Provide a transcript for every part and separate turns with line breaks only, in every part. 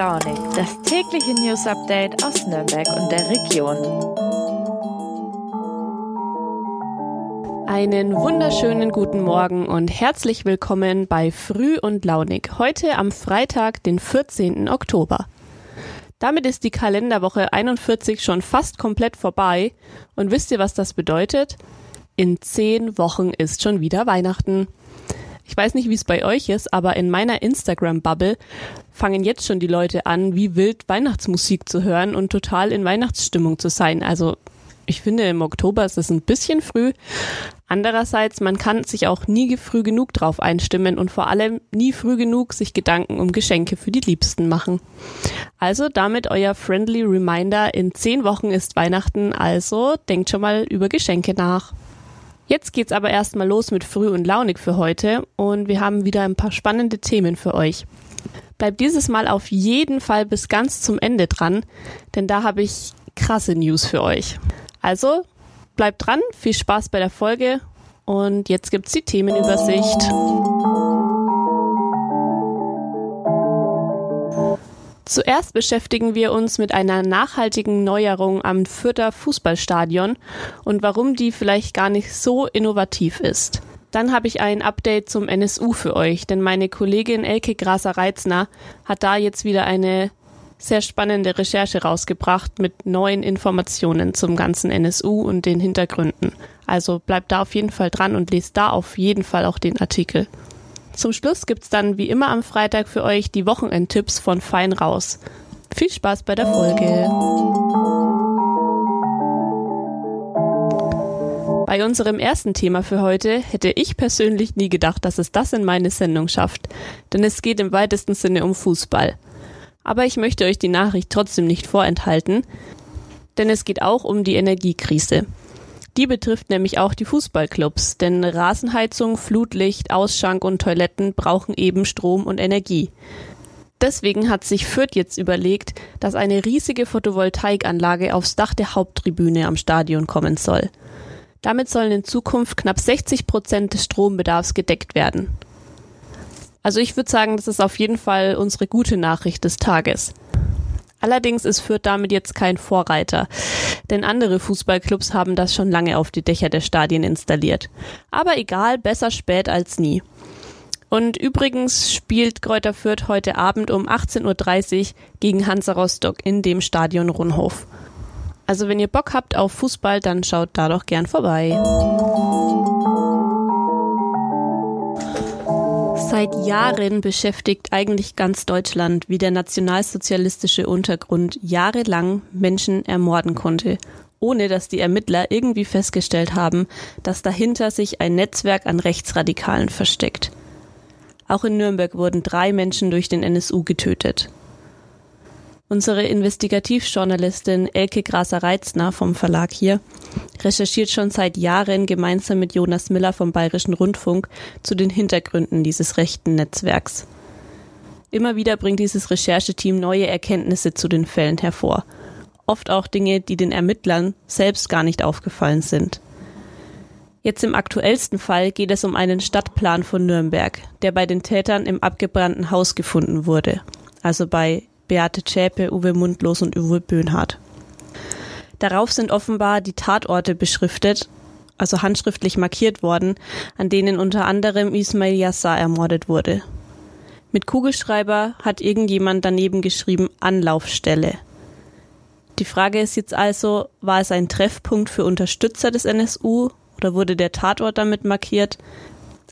Launig, das tägliche News Update aus Nürnberg und der Region.
Einen wunderschönen guten Morgen und herzlich willkommen bei Früh und Launig. Heute am Freitag, den 14. Oktober. Damit ist die Kalenderwoche 41 schon fast komplett vorbei. Und wisst ihr, was das bedeutet? In zehn Wochen ist schon wieder Weihnachten. Ich weiß nicht, wie es bei euch ist, aber in meiner Instagram-Bubble fangen jetzt schon die Leute an, wie wild Weihnachtsmusik zu hören und total in Weihnachtsstimmung zu sein. Also ich finde, im Oktober ist es ein bisschen früh. Andererseits, man kann sich auch nie früh genug drauf einstimmen und vor allem nie früh genug sich Gedanken um Geschenke für die Liebsten machen. Also damit euer friendly Reminder, in zehn Wochen ist Weihnachten, also denkt schon mal über Geschenke nach. Jetzt geht's aber erstmal los mit Früh und Launig für heute und wir haben wieder ein paar spannende Themen für euch. Bleibt dieses Mal auf jeden Fall bis ganz zum Ende dran, denn da habe ich krasse News für euch. Also bleibt dran, viel Spaß bei der Folge und jetzt gibt's die Themenübersicht. Zuerst beschäftigen wir uns mit einer nachhaltigen Neuerung am Fürther Fußballstadion und warum die vielleicht gar nicht so innovativ ist. Dann habe ich ein Update zum NSU für euch, denn meine Kollegin Elke Graser-Reitzner hat da jetzt wieder eine sehr spannende Recherche rausgebracht mit neuen Informationen zum ganzen NSU und den Hintergründen. Also bleibt da auf jeden Fall dran und lest da auf jeden Fall auch den Artikel. Zum Schluss gibt's dann wie immer am Freitag für euch die Wochenendtipps von Fein raus. Viel Spaß bei der Folge. Bei unserem ersten Thema für heute hätte ich persönlich nie gedacht, dass es das in meine Sendung schafft, denn es geht im weitesten Sinne um Fußball. Aber ich möchte euch die Nachricht trotzdem nicht vorenthalten, denn es geht auch um die Energiekrise. Die betrifft nämlich auch die Fußballclubs, denn Rasenheizung, Flutlicht, Ausschank und Toiletten brauchen eben Strom und Energie. Deswegen hat sich Fürth jetzt überlegt, dass eine riesige Photovoltaikanlage aufs Dach der Haupttribüne am Stadion kommen soll. Damit sollen in Zukunft knapp 60 Prozent des Strombedarfs gedeckt werden. Also ich würde sagen, das ist auf jeden Fall unsere gute Nachricht des Tages. Allerdings ist Fürth damit jetzt kein Vorreiter, denn andere Fußballclubs haben das schon lange auf die Dächer der Stadien installiert. Aber egal, besser spät als nie. Und übrigens spielt Kräuter Fürth heute Abend um 18.30 Uhr gegen Hansa Rostock in dem Stadion Rundhof. Also wenn ihr Bock habt auf Fußball, dann schaut da doch gern vorbei. Seit Jahren beschäftigt eigentlich ganz Deutschland, wie der nationalsozialistische Untergrund jahrelang Menschen ermorden konnte, ohne dass die Ermittler irgendwie festgestellt haben, dass dahinter sich ein Netzwerk an Rechtsradikalen versteckt. Auch in Nürnberg wurden drei Menschen durch den NSU getötet. Unsere Investigativjournalistin Elke Graser-Reitzner vom Verlag hier recherchiert schon seit Jahren gemeinsam mit Jonas Miller vom Bayerischen Rundfunk zu den Hintergründen dieses rechten Netzwerks. Immer wieder bringt dieses Rechercheteam neue Erkenntnisse zu den Fällen hervor. Oft auch Dinge, die den Ermittlern selbst gar nicht aufgefallen sind. Jetzt im aktuellsten Fall geht es um einen Stadtplan von Nürnberg, der bei den Tätern im abgebrannten Haus gefunden wurde, also bei Beate Zschäpe, Uwe Mundlos und Uwe Böhnhardt. Darauf sind offenbar die Tatorte beschriftet, also handschriftlich markiert worden, an denen unter anderem Ismail Yassar ermordet wurde. Mit Kugelschreiber hat irgendjemand daneben geschrieben Anlaufstelle. Die Frage ist jetzt also, war es ein Treffpunkt für Unterstützer des NSU oder wurde der Tatort damit markiert?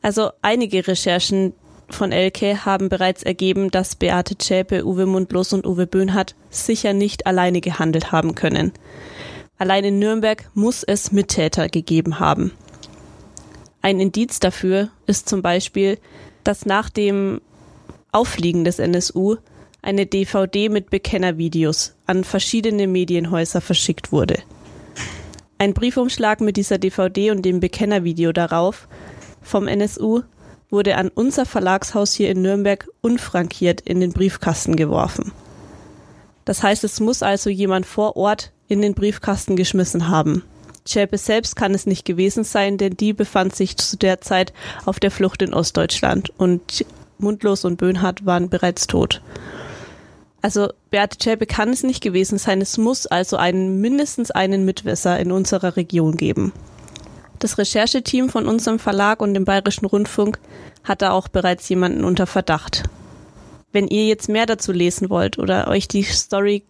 Also einige Recherchen, von Elke haben bereits ergeben, dass Beate Zschäpe, Uwe Mundlos und Uwe Böhnhardt sicher nicht alleine gehandelt haben können. Allein in Nürnberg muss es Mittäter gegeben haben. Ein Indiz dafür ist zum Beispiel, dass nach dem Auffliegen des NSU eine DVD mit Bekennervideos an verschiedene Medienhäuser verschickt wurde. Ein Briefumschlag mit dieser DVD und dem Bekennervideo darauf vom NSU wurde an unser Verlagshaus hier in Nürnberg unfrankiert in den Briefkasten geworfen. Das heißt, es muss also jemand vor Ort in den Briefkasten geschmissen haben. Schäpe selbst kann es nicht gewesen sein, denn die befand sich zu der Zeit auf der Flucht in Ostdeutschland und Mundlos und Böhnhardt waren bereits tot. Also Beate Zschäpe kann es nicht gewesen sein. Es muss also einen, mindestens einen Mitwisser in unserer Region geben. Das Rechercheteam von unserem Verlag und dem Bayerischen Rundfunk hat da auch bereits jemanden unter Verdacht. Wenn ihr jetzt mehr dazu lesen wollt oder euch die Story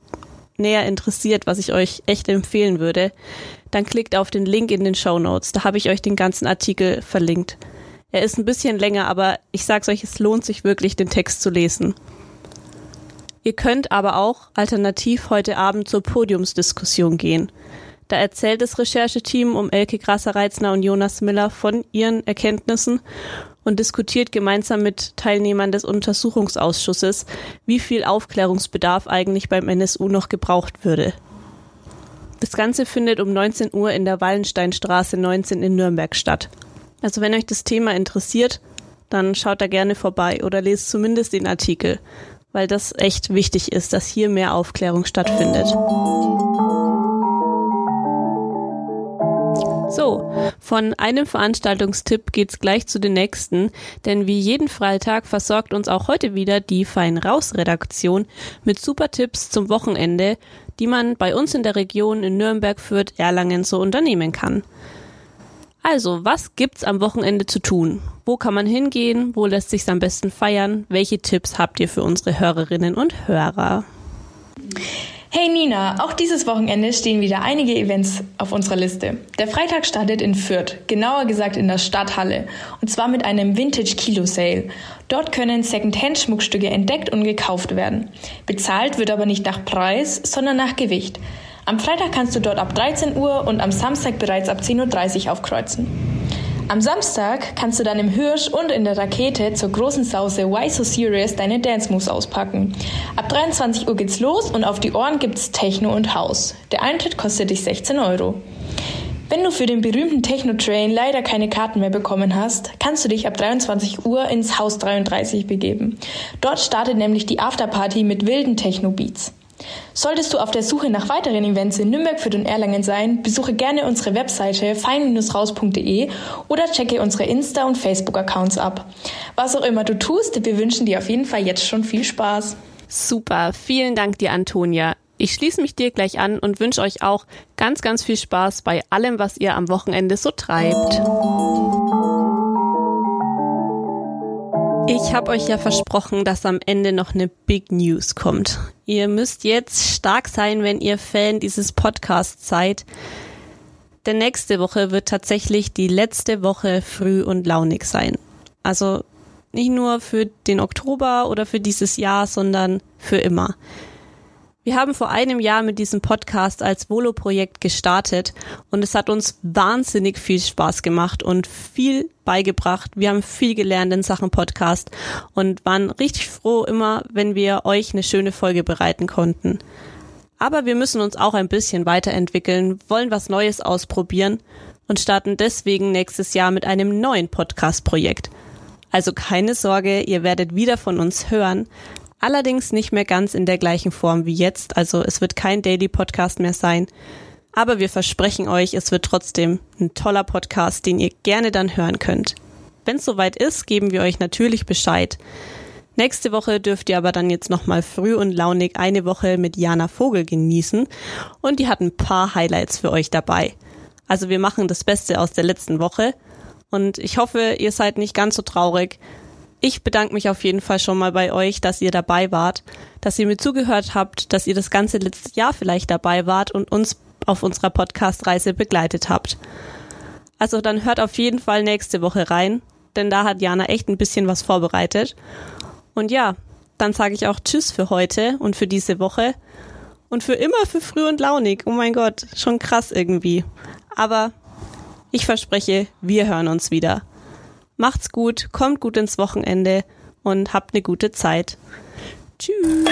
näher interessiert, was ich euch echt empfehlen würde, dann klickt auf den Link in den Show Notes. Da habe ich euch den ganzen Artikel verlinkt. Er ist ein bisschen länger, aber ich sag's euch, es lohnt sich wirklich, den Text zu lesen. Ihr könnt aber auch alternativ heute Abend zur Podiumsdiskussion gehen. Da erzählt das Rechercheteam um Elke Grasser-Reitzner und Jonas Miller von ihren Erkenntnissen und diskutiert gemeinsam mit Teilnehmern des Untersuchungsausschusses, wie viel Aufklärungsbedarf eigentlich beim NSU noch gebraucht würde. Das Ganze findet um 19 Uhr in der Wallensteinstraße 19 in Nürnberg statt. Also wenn euch das Thema interessiert, dann schaut da gerne vorbei oder lest zumindest den Artikel, weil das echt wichtig ist, dass hier mehr Aufklärung stattfindet. So, von einem Veranstaltungstipp geht's gleich zu den nächsten, denn wie jeden Freitag versorgt uns auch heute wieder die Fein Raus Redaktion mit super Tipps zum Wochenende, die man bei uns in der Region in Nürnberg, Fürth, Erlangen so unternehmen kann. Also, was gibt's am Wochenende zu tun? Wo kann man hingehen? Wo lässt sich's am besten feiern? Welche Tipps habt ihr für unsere Hörerinnen und Hörer?
Hey Nina, auch dieses Wochenende stehen wieder einige Events auf unserer Liste. Der Freitag startet in Fürth, genauer gesagt in der Stadthalle, und zwar mit einem Vintage Kilo Sale. Dort können Second-Hand-Schmuckstücke entdeckt und gekauft werden. Bezahlt wird aber nicht nach Preis, sondern nach Gewicht. Am Freitag kannst du dort ab 13 Uhr und am Samstag bereits ab 10.30 Uhr aufkreuzen. Am Samstag kannst du dann im Hirsch und in der Rakete zur großen Sause Why So Serious deine Dance Moves auspacken. Ab 23 Uhr geht's los und auf die Ohren gibt's Techno und House. Der Eintritt kostet dich 16 Euro. Wenn du für den berühmten Techno-Train leider keine Karten mehr bekommen hast, kannst du dich ab 23 Uhr ins Haus 33 begeben. Dort startet nämlich die Afterparty mit wilden Techno-Beats. Solltest du auf der Suche nach weiteren Events in Nürnberg, Fürth und Erlangen sein, besuche gerne unsere Webseite fein-raus.de oder checke unsere Insta- und Facebook-Accounts ab. Was auch immer du tust, wir wünschen dir auf jeden Fall jetzt schon viel Spaß.
Super, vielen Dank dir, Antonia. Ich schließe mich dir gleich an und wünsche euch auch ganz, ganz viel Spaß bei allem, was ihr am Wochenende so treibt. Ich habe euch ja versprochen, dass am Ende noch eine Big News kommt. Ihr müsst jetzt stark sein, wenn ihr Fan dieses Podcasts seid. Denn nächste Woche wird tatsächlich die letzte Woche früh und launig sein. Also nicht nur für den Oktober oder für dieses Jahr, sondern für immer. Wir haben vor einem Jahr mit diesem Podcast als Volo-Projekt gestartet und es hat uns wahnsinnig viel Spaß gemacht und viel beigebracht. Wir haben viel gelernt in Sachen Podcast und waren richtig froh immer, wenn wir euch eine schöne Folge bereiten konnten. Aber wir müssen uns auch ein bisschen weiterentwickeln, wollen was Neues ausprobieren und starten deswegen nächstes Jahr mit einem neuen Podcast-Projekt. Also keine Sorge, ihr werdet wieder von uns hören, Allerdings nicht mehr ganz in der gleichen Form wie jetzt, also es wird kein Daily Podcast mehr sein. Aber wir versprechen euch, es wird trotzdem ein toller Podcast, den ihr gerne dann hören könnt. Wenn es soweit ist, geben wir euch natürlich Bescheid. Nächste Woche dürft ihr aber dann jetzt nochmal früh und launig eine Woche mit Jana Vogel genießen und die hat ein paar Highlights für euch dabei. Also wir machen das Beste aus der letzten Woche und ich hoffe, ihr seid nicht ganz so traurig, ich bedanke mich auf jeden Fall schon mal bei euch, dass ihr dabei wart, dass ihr mir zugehört habt, dass ihr das ganze letzte Jahr vielleicht dabei wart und uns auf unserer Podcast-Reise begleitet habt. Also dann hört auf jeden Fall nächste Woche rein, denn da hat Jana echt ein bisschen was vorbereitet. Und ja, dann sage ich auch Tschüss für heute und für diese Woche und für immer für früh und launig. Oh mein Gott, schon krass irgendwie. Aber ich verspreche, wir hören uns wieder. Macht's gut, kommt gut ins Wochenende und habt eine gute Zeit. Tschüss.